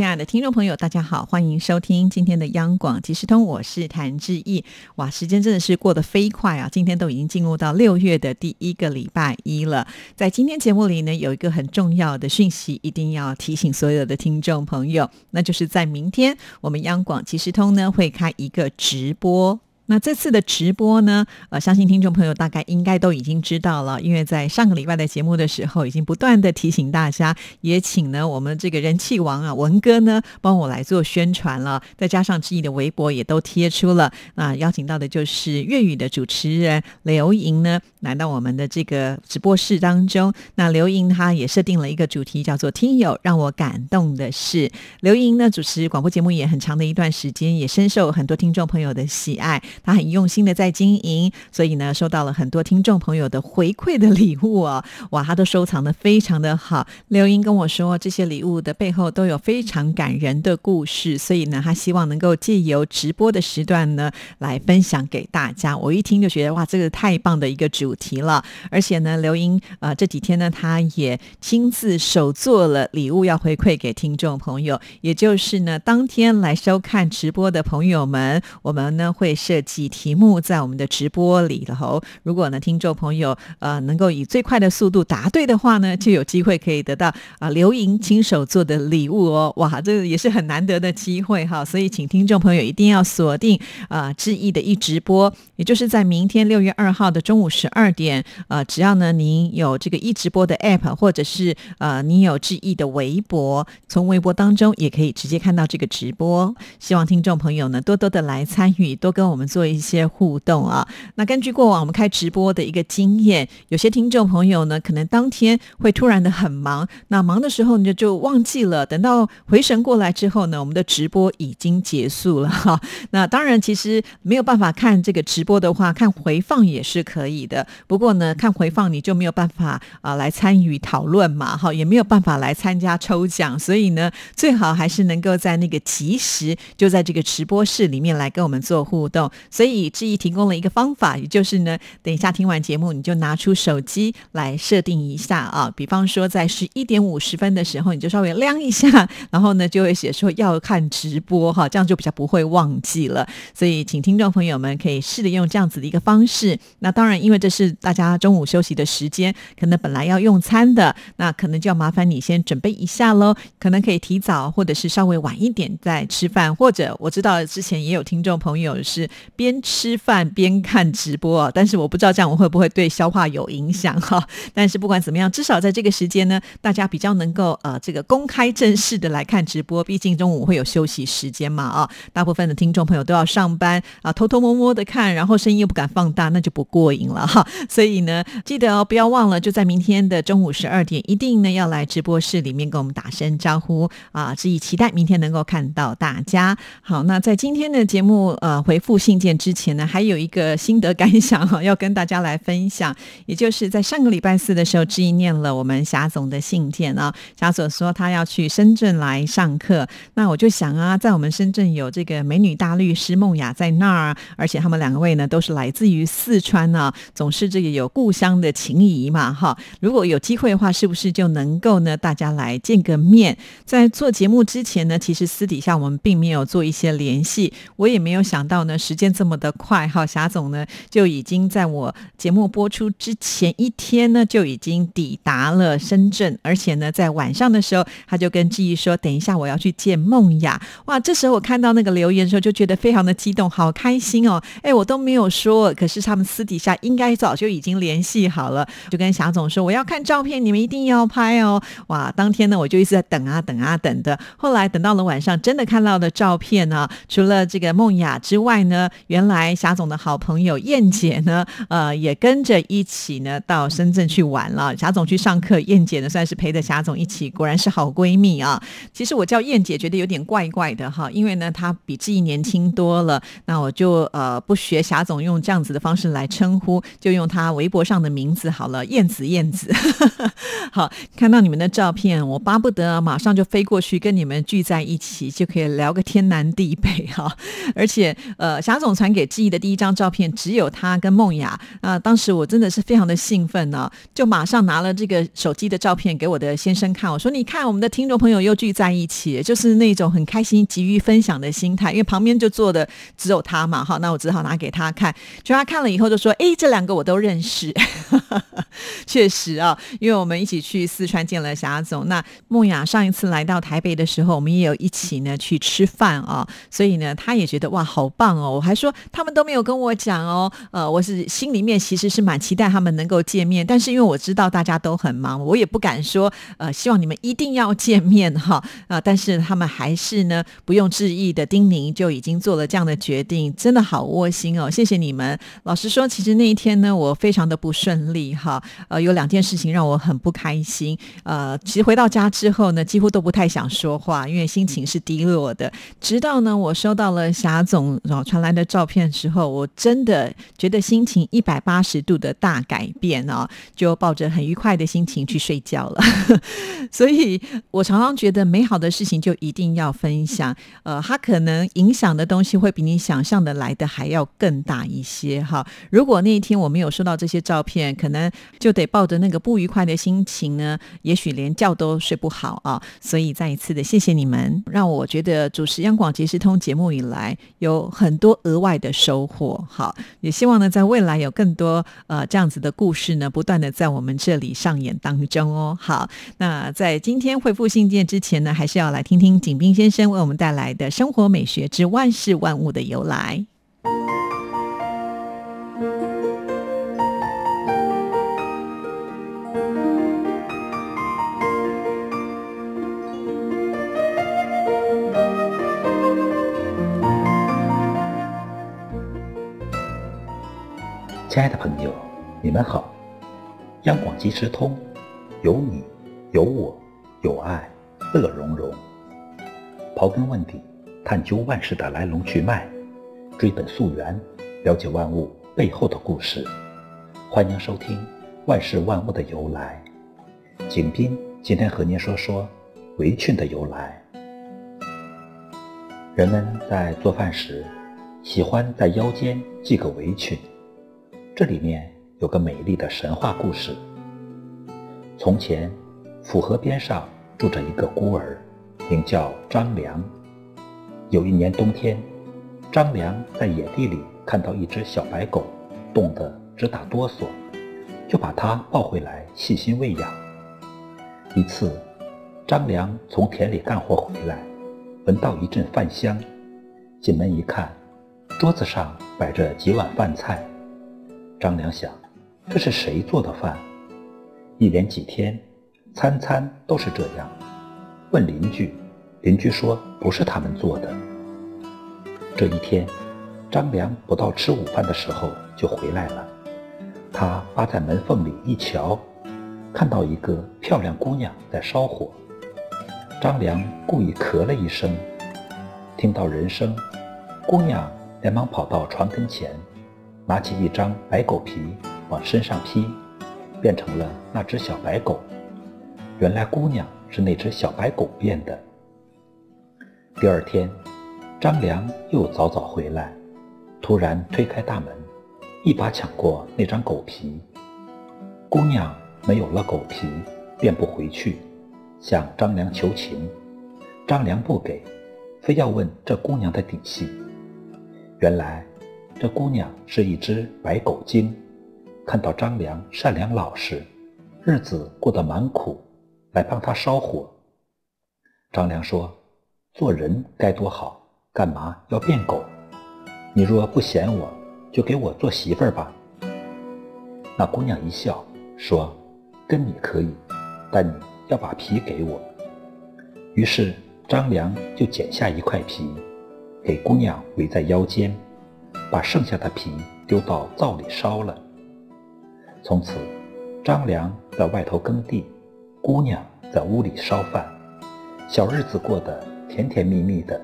亲爱的听众朋友，大家好，欢迎收听今天的央广即时通，我是谭志毅。哇，时间真的是过得飞快啊！今天都已经进入到六月的第一个礼拜一了。在今天节目里呢，有一个很重要的讯息，一定要提醒所有的听众朋友，那就是在明天，我们央广即时通呢会开一个直播。那这次的直播呢？呃，相信听众朋友大概应该都已经知道了，因为在上个礼拜的节目的时候，已经不断的提醒大家，也请呢我们这个人气王啊文哥呢帮我来做宣传了，再加上志毅的微博也都贴出了。那邀请到的就是粤语的主持人刘莹呢来到我们的这个直播室当中。那刘莹她也设定了一个主题，叫做“听友让我感动的是”。刘莹呢主持广播节目也很长的一段时间，也深受很多听众朋友的喜爱。他很用心的在经营，所以呢，收到了很多听众朋友的回馈的礼物哦，哇，他都收藏的非常的好。刘英跟我说，这些礼物的背后都有非常感人的故事，所以呢，他希望能够借由直播的时段呢，来分享给大家。我一听就觉得，哇，这个太棒的一个主题了。而且呢，刘英呃这几天呢，他也亲自手做了礼物要回馈给听众朋友，也就是呢，当天来收看直播的朋友们，我们呢会设。几题目在我们的直播里头，如果呢听众朋友呃能够以最快的速度答对的话呢，就有机会可以得到啊刘莹亲手做的礼物哦，哇，这个也是很难得的机会哈，所以请听众朋友一定要锁定啊志毅的一直播，也就是在明天六月二号的中午十二点，呃，只要呢您有这个一直播的 app，或者是呃你有志毅的微博，从微博当中也可以直接看到这个直播，希望听众朋友呢多多的来参与，多跟我们做。做一些互动啊，那根据过往我们开直播的一个经验，有些听众朋友呢，可能当天会突然的很忙，那忙的时候你就就忘记了，等到回神过来之后呢，我们的直播已经结束了哈。那当然，其实没有办法看这个直播的话，看回放也是可以的。不过呢，看回放你就没有办法啊来参与讨论嘛，哈，也没有办法来参加抽奖，所以呢，最好还是能够在那个及时就在这个直播室里面来跟我们做互动。所以志毅提供了一个方法，也就是呢，等一下听完节目，你就拿出手机来设定一下啊。比方说，在十一点五十分的时候，你就稍微亮一下，然后呢，就会写说要看直播哈，这样就比较不会忘记了。所以，请听众朋友们可以试着用这样子的一个方式。那当然，因为这是大家中午休息的时间，可能本来要用餐的，那可能就要麻烦你先准备一下喽。可能可以提早，或者是稍微晚一点再吃饭，或者我知道之前也有听众朋友是。边吃饭边看直播，但是我不知道这样我会不会对消化有影响哈。但是不管怎么样，至少在这个时间呢，大家比较能够呃这个公开正式的来看直播。毕竟中午会有休息时间嘛啊，大部分的听众朋友都要上班啊，偷偷摸摸的看，然后声音又不敢放大，那就不过瘾了哈。所以呢，记得哦，不要忘了，就在明天的中午十二点，一定呢要来直播室里面跟我们打声招呼啊，所以期待明天能够看到大家。好，那在今天的节目呃回复信见。之前呢，还有一个心得感想哈，要跟大家来分享，也就是在上个礼拜四的时候，志毅念了我们霞总的信件啊。霞总说他要去深圳来上课，那我就想啊，在我们深圳有这个美女大律师梦雅在那儿，而且他们两位呢都是来自于四川呢，总是这个有故乡的情谊嘛哈。如果有机会的话，是不是就能够呢，大家来见个面？在做节目之前呢，其实私底下我们并没有做一些联系，我也没有想到呢，时间。这么的快哈，霞总呢就已经在我节目播出之前一天呢就已经抵达了深圳，而且呢在晚上的时候他就跟志毅说：“等一下我要去见梦雅。”哇，这时候我看到那个留言的时候就觉得非常的激动，好开心哦！哎，我都没有说，可是他们私底下应该早就已经联系好了，就跟霞总说：“我要看照片，你们一定要拍哦！”哇，当天呢我就一直在等啊等啊等的，后来等到了晚上，真的看到了照片呢，除了这个梦雅之外呢。原来霞总的好朋友燕姐呢，呃，也跟着一起呢到深圳去玩了。霞总去上课，燕姐呢算是陪着霞总一起，果然是好闺蜜啊。其实我叫燕姐觉得有点怪怪的哈，因为呢她比自己年轻多了，那我就呃不学霞总用这样子的方式来称呼，就用她微博上的名字好了，燕子燕子。好，看到你们的照片，我巴不得马上就飞过去跟你们聚在一起，就可以聊个天南地北哈。而且，呃，霞总传给志毅的第一张照片只有他跟梦雅啊，当时我真的是非常的兴奋呢，就马上拿了这个手机的照片给我的先生看，我说：“你看，我们的听众朋友又聚在一起，就是那种很开心、急于分享的心态。”因为旁边就坐的只有他嘛，哈，那我只好拿给他看。就他看了以后就说：“哎，这两个我都认识。”确实啊，因为我们一起去四川见了霞总。那梦雅上一次来到台北的时候，我们也有一起呢去吃饭啊，所以呢，他也觉得哇，好棒哦！我还说他们都没有跟我讲哦，呃，我是心里面其实是蛮期待他们能够见面，但是因为我知道大家都很忙，我也不敢说呃，希望你们一定要见面哈啊！但是他们还是呢不用致意的叮咛，就已经做了这样的决定，真的好窝心哦！谢谢你们。老实说，其实那一天呢，我非常的不顺利哈。呃，有两件事情让我很不开心。呃，其实回到家之后呢，几乎都不太想说话，因为心情是低落的。直到呢，我收到了霞总传来的照片时候，我真的觉得心情一百八十度的大改变啊！就抱着很愉快的心情去睡觉了。所以我常常觉得，美好的事情就一定要分享。呃，它可能影响的东西会比你想象的来的还要更大一些哈。如果那一天我没有收到这些照片，可能就得抱着那个不愉快的心情呢，也许连觉都睡不好啊。所以再一次的谢谢你们，让我觉得主持央广即时通节目以来有很多额外的收获。好，也希望呢，在未来有更多呃这样子的故事呢，不断的在我们这里上演当中哦。好，那在今天回复信件之前呢，还是要来听听景斌先生为我们带来的生活美学之万事万物的由来。亲爱的朋友，你们好！央广即时通，有你，有我，有爱，乐融融。刨根问底，探究万事的来龙去脉，追本溯源，了解万物背后的故事。欢迎收听《万事万物的由来》。景斌今天和您说说围裙的由来。人们在做饭时，喜欢在腰间系个围裙。这里面有个美丽的神话故事。从前，府河边上住着一个孤儿，名叫张良。有一年冬天，张良在野地里看到一只小白狗，冻得直打哆嗦，就把它抱回来细心喂养。一次，张良从田里干活回来，闻到一阵饭香，进门一看，桌子上摆着几碗饭菜。张良想，这是谁做的饭？一连几天，餐餐都是这样。问邻居，邻居说不是他们做的。这一天，张良不到吃午饭的时候就回来了。他扒在门缝里一瞧，看到一个漂亮姑娘在烧火。张良故意咳了一声，听到人声，姑娘连忙跑到床跟前。拿起一张白狗皮往身上披，变成了那只小白狗。原来姑娘是那只小白狗变的。第二天，张良又早早回来，突然推开大门，一把抢过那张狗皮。姑娘没有了狗皮，变不回去，向张良求情。张良不给，非要问这姑娘的底细。原来。这姑娘是一只白狗精，看到张良善良老实，日子过得蛮苦，来帮他烧火。张良说：“做人该多好，干嘛要变狗？你若不嫌我，就给我做媳妇儿吧。”那姑娘一笑说：“跟你可以，但你要把皮给我。”于是张良就剪下一块皮，给姑娘围在腰间。把剩下的皮丢到灶里烧了。从此，张良在外头耕地，姑娘在屋里烧饭，小日子过得甜甜蜜蜜的。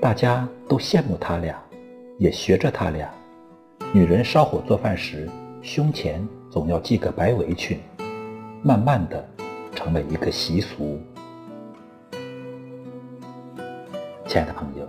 大家都羡慕他俩，也学着他俩。女人烧火做饭时，胸前总要系个白围裙，慢慢的成了一个习俗。亲爱的朋友，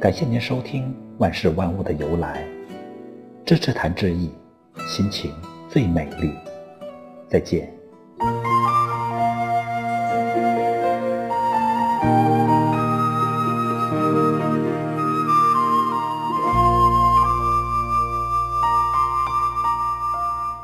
感谢您收听万事万物的由来，支持谈志意，心情最美丽。再见。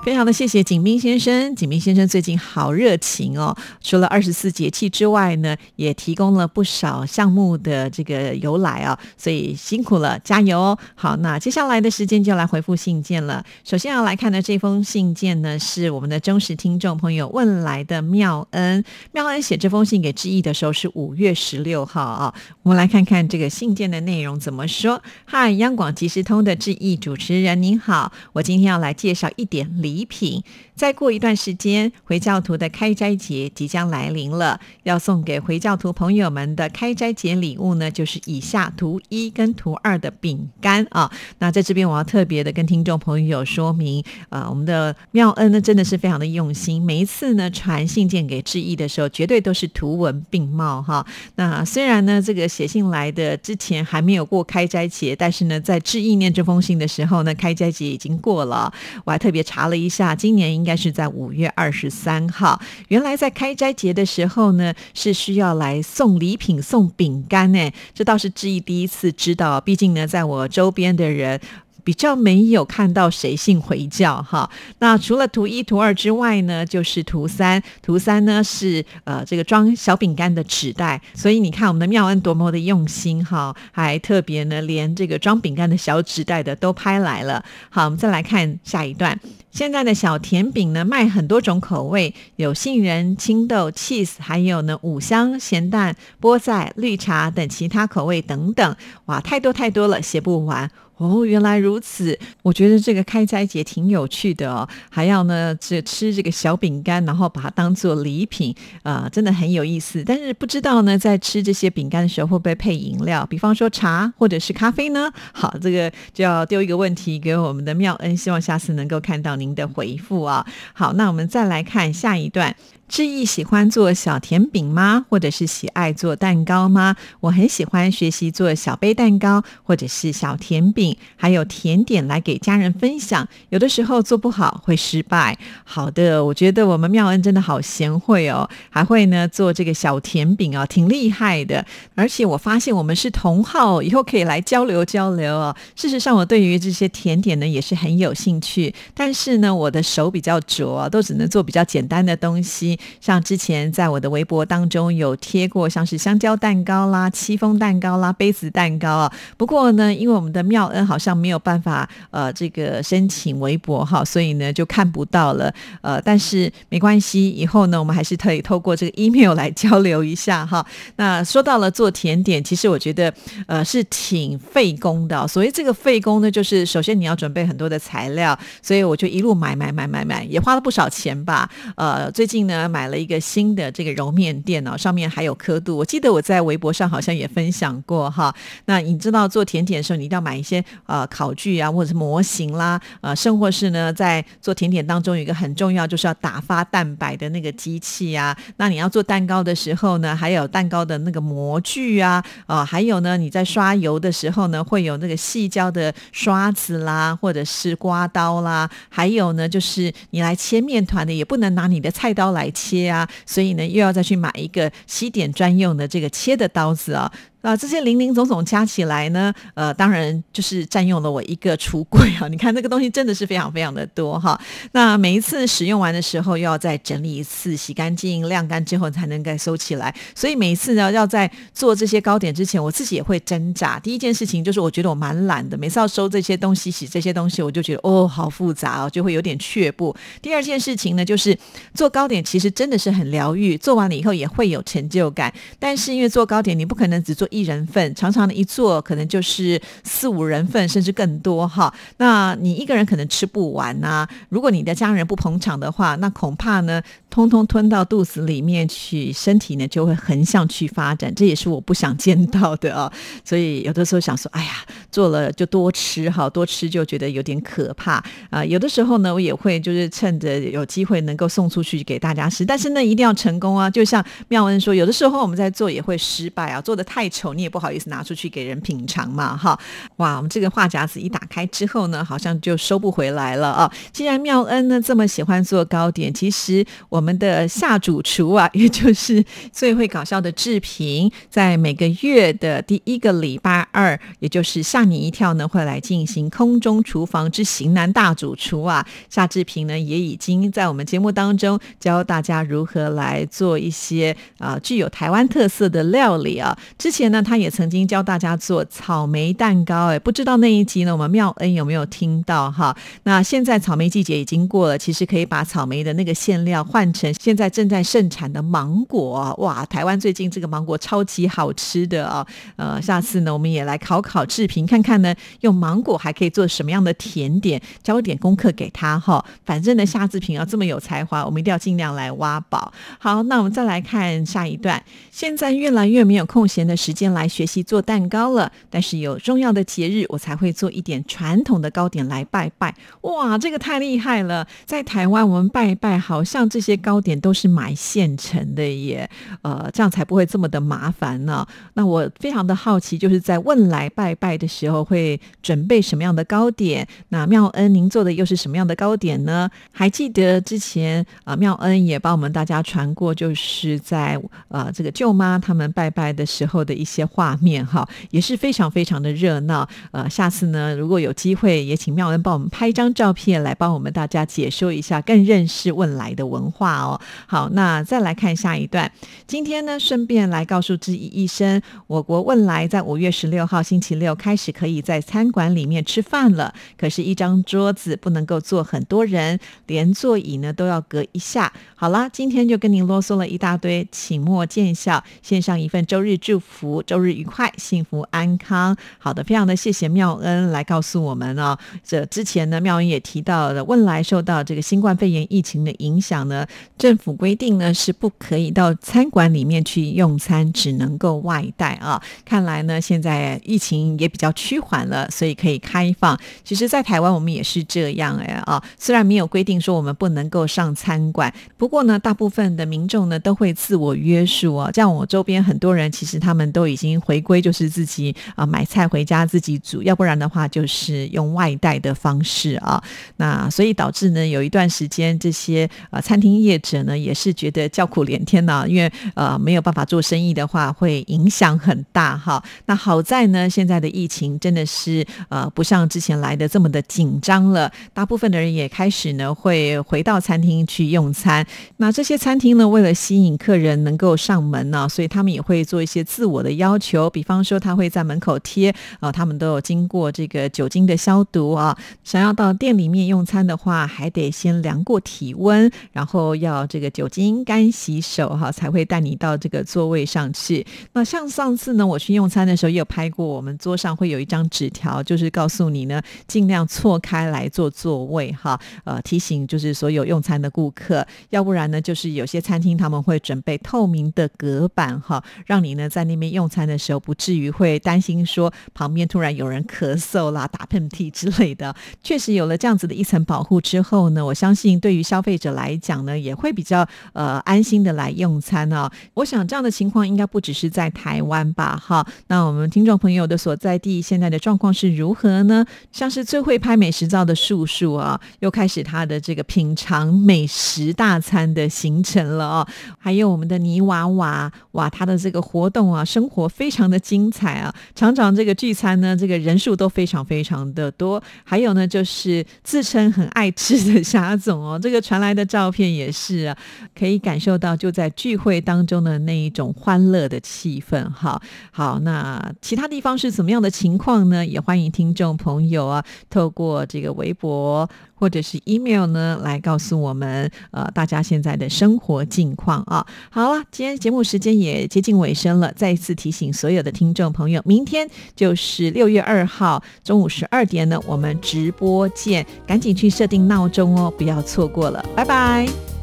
非常的谢谢景斌先生，景斌先生最近好热情哦！除了二十四节气之外呢，也提供了不少项目的这个由来啊，所以辛苦了，加油哦！好，那接下来的时间就来回复信件了。首先要来看的这封信件呢，是我们的忠实听众朋友问来的妙恩。妙恩写这封信给志毅的时候是五月十六号啊，我们来看看这个信件的内容怎么说。嗨，央广即时通的志毅主持人您好，我今天要来介绍一点礼。礼品。再过一段时间，回教徒的开斋节即将来临了。要送给回教徒朋友们的开斋节礼物呢，就是以下图一跟图二的饼干啊。那在这边，我要特别的跟听众朋友说明，啊，我们的妙恩呢，真的是非常的用心。每一次呢，传信件给志毅的时候，绝对都是图文并茂哈。那虽然呢，这个写信来的之前还没有过开斋节，但是呢，在志毅念这封信的时候呢，开斋节已经过了。我还特别查了一下，今年应。应该是在五月二十三号。原来在开斋节的时候呢，是需要来送礼品、送饼干呢。这倒是志毅第一次知道。毕竟呢，在我周边的人。比较没有看到谁信回教哈，那除了图一、图二之外呢，就是图三。图三呢是呃这个装小饼干的纸袋，所以你看我们的妙恩多么的用心哈，还特别呢连这个装饼干的小纸袋的都拍来了。好，我们再来看下一段。现在的小甜饼呢卖很多种口味，有杏仁、青豆、cheese，还有呢五香、咸蛋、菠菜、绿茶等其他口味等等。哇，太多太多了，写不完。哦，原来如此。我觉得这个开斋节挺有趣的哦，还要呢这吃这个小饼干，然后把它当做礼品啊，真的很有意思。但是不知道呢，在吃这些饼干的时候会不会配饮料，比方说茶或者是咖啡呢？好，这个就要丢一个问题给我们的妙恩，希望下次能够看到您的回复啊。好，那我们再来看下一段。志毅喜欢做小甜饼吗？或者是喜爱做蛋糕吗？我很喜欢学习做小杯蛋糕，或者是小甜饼，还有甜点来给家人分享。有的时候做不好会失败。好的，我觉得我们妙恩真的好贤惠哦，还会呢做这个小甜饼哦，挺厉害的。而且我发现我们是同好，以后可以来交流交流哦。事实上，我对于这些甜点呢也是很有兴趣，但是呢我的手比较拙，都只能做比较简单的东西。像之前在我的微博当中有贴过，像是香蕉蛋糕啦、戚风蛋糕啦、杯子蛋糕啊。不过呢，因为我们的妙恩好像没有办法呃这个申请微博哈，所以呢就看不到了。呃，但是没关系，以后呢我们还是可以透过这个 email 来交流一下哈。那说到了做甜点，其实我觉得呃是挺费工的。所谓这个费工呢，就是首先你要准备很多的材料，所以我就一路买买买买买，也花了不少钱吧。呃，最近呢。买了一个新的这个揉面垫哦，上面还有刻度。我记得我在微博上好像也分享过哈。那你知道做甜点的时候，你一定要买一些呃烤具啊，或者是模型啦，呃，甚或是呢，在做甜点当中有一个很重要，就是要打发蛋白的那个机器啊。那你要做蛋糕的时候呢，还有蛋糕的那个模具啊，啊，还有呢，你在刷油的时候呢，会有那个细胶的刷子啦，或者是刮刀啦，还有呢，就是你来切面团的，也不能拿你的菜刀来。切啊，所以呢，又要再去买一个西点专用的这个切的刀子啊。啊，这些零零总总加起来呢，呃，当然就是占用了我一个橱柜啊。你看那个东西真的是非常非常的多哈。那每一次使用完的时候，又要再整理一次，洗干净、晾干之后才能再收起来。所以每一次呢，要在做这些糕点之前，我自己也会挣扎。第一件事情就是，我觉得我蛮懒的，每次要收这些东西、洗这些东西，我就觉得哦，好复杂哦，就会有点却步。第二件事情呢，就是做糕点其实真的是很疗愈，做完了以后也会有成就感。但是因为做糕点，你不可能只做。一人份，常常的一做可能就是四五人份，甚至更多哈。那你一个人可能吃不完呐。如果你的家人不捧场的话，那恐怕呢，通通吞到肚子里面去，身体呢就会横向去发展，这也是我不想见到的啊。所以有的时候想说，哎呀，做了就多吃哈，多吃就觉得有点可怕啊。有的时候呢，我也会就是趁着有机会能够送出去给大家吃，但是呢，一定要成功啊。就像妙恩说，有的时候我们在做也会失败啊，做的太丑，你也不好意思拿出去给人品尝嘛哈。哇，我们这个话匣子一打开之后呢，好像就收不回来了啊。既然妙恩呢这么喜欢做糕点，其实我们的下主厨啊，也就是最会搞笑的志平，在每个月的第一个礼拜二，也就是吓你一跳呢，会来进行空中厨房之型男大主厨啊。夏志平呢也已经在我们节目当中教大家如何来做一些啊具有台湾特色的料理啊。之前呢，他也曾经教大家做草莓蛋糕，哎，不知道那一集呢，我们妙恩有没有听到哈？那现在草莓季节已经过了，其实可以把草莓的那个馅料换成现在正在盛产的芒果哇！台湾最近这个芒果超级好吃的啊，呃，下次呢我们也来考考志平，看看呢用芒果还可以做什么样的甜点，交点功课给他哈。反正呢夏志平啊这么有才华，我们一定要尽量来挖宝。好，那我们再来看下一段。现在越来越没有空闲的时间来学习做蛋糕了，但是有重要的节日我才会做一点传统的糕点来拜拜。哇，这个太厉害了！在台湾，我们拜拜，好像这些糕点都是买现成的耶，呃，这样才不会这么的麻烦呢。那我非常的好奇，就是在问来拜拜的时候，会准备什么样的糕点？那妙恩，您做的又是什么样的糕点呢？还记得之前啊，妙恩也帮我们大家传过，就是在呃这个舅妈他们拜拜的时候的一些画面哈，也是非常非常的热闹。呃，下次呢，如果有机会，也请妙恩帮我们拍一张照片来帮我们大家解说一下，更认识汶来的文化哦。好，那再来看下一段。今天呢，顺便来告诉知意医生，我国汶来在五月十六号星期六开始可以在餐馆里面吃饭了。可是，一张桌子不能够坐很多人，连座椅呢都要隔一下。好啦，今天就跟您啰嗦了一大堆，请莫见笑。献上一份周日祝福，周日愉快，幸福安康。好的，非常的谢谢妙恩来告诉我们哦。这之前呢，妙恩也提到了汶来受到这个新冠肺炎疫情的影响呢，政府规定呢是不可以到餐馆里面去用餐，只能够外带啊。看来呢，现在疫情也比较趋缓了，所以可以开放。其实，在台湾我们也是这样哎啊，虽然没有规定说我们不能够上餐馆，不过呢，大部分的民众呢都会自我约束哦。像我周边很多人，其实他们都已经回归，就是自己啊买菜回家自己煮，要不然的话就是用外带的方式啊。那所以导致呢，有一段时间这些呃餐厅业者呢也是觉得叫苦连天呐，因为呃没有办法做生意的话，会影响很大哈。那好在呢，现在的疫情真的是呃不像之前来的这么的紧张了，大部分的人也开始呢会回到餐厅去用餐。那这些餐厅呢，为了吸引客人能够上门呢，所以他们也会做一些自我的要求，比方说他会在门口贴啊，他们都有经过这个酒精的消毒啊，想要到店里面。用餐的话，还得先量过体温，然后要这个酒精干洗手哈，才会带你到这个座位上去。那像上次呢，我去用餐的时候也有拍过，我们桌上会有一张纸条，就是告诉你呢，尽量错开来坐座位哈。呃，提醒就是所有用餐的顾客，要不然呢，就是有些餐厅他们会准备透明的隔板哈，让你呢在那边用用餐的时候不至于会担心说旁边突然有人咳嗽啦、打喷嚏之类的。确实有了这样子的。一层保护之后呢，我相信对于消费者来讲呢，也会比较呃安心的来用餐哦。我想这样的情况应该不只是在台湾吧？哈，那我们听众朋友的所在地现在的状况是如何呢？像是最会拍美食照的叔叔啊，又开始他的这个品尝美食大餐的行程了哦。还有我们的泥娃娃，哇，他的这个活动啊，生活非常的精彩啊。常常这个聚餐呢，这个人数都非常非常的多。还有呢，就是自称很爱吃的虾总哦，这个传来的照片也是啊，可以感受到就在聚会当中的那一种欢乐的气氛。哈，好，那其他地方是怎么样的情况呢？也欢迎听众朋友啊，透过这个微博或者是 email 呢，来告诉我们呃大家现在的生活近况啊。好了，今天节目时间也接近尾声了，再一次提醒所有的听众朋友，明天就是六月二号中午十二点呢，我们直播见，赶紧去设定闹钟哦，不要错过了，拜拜。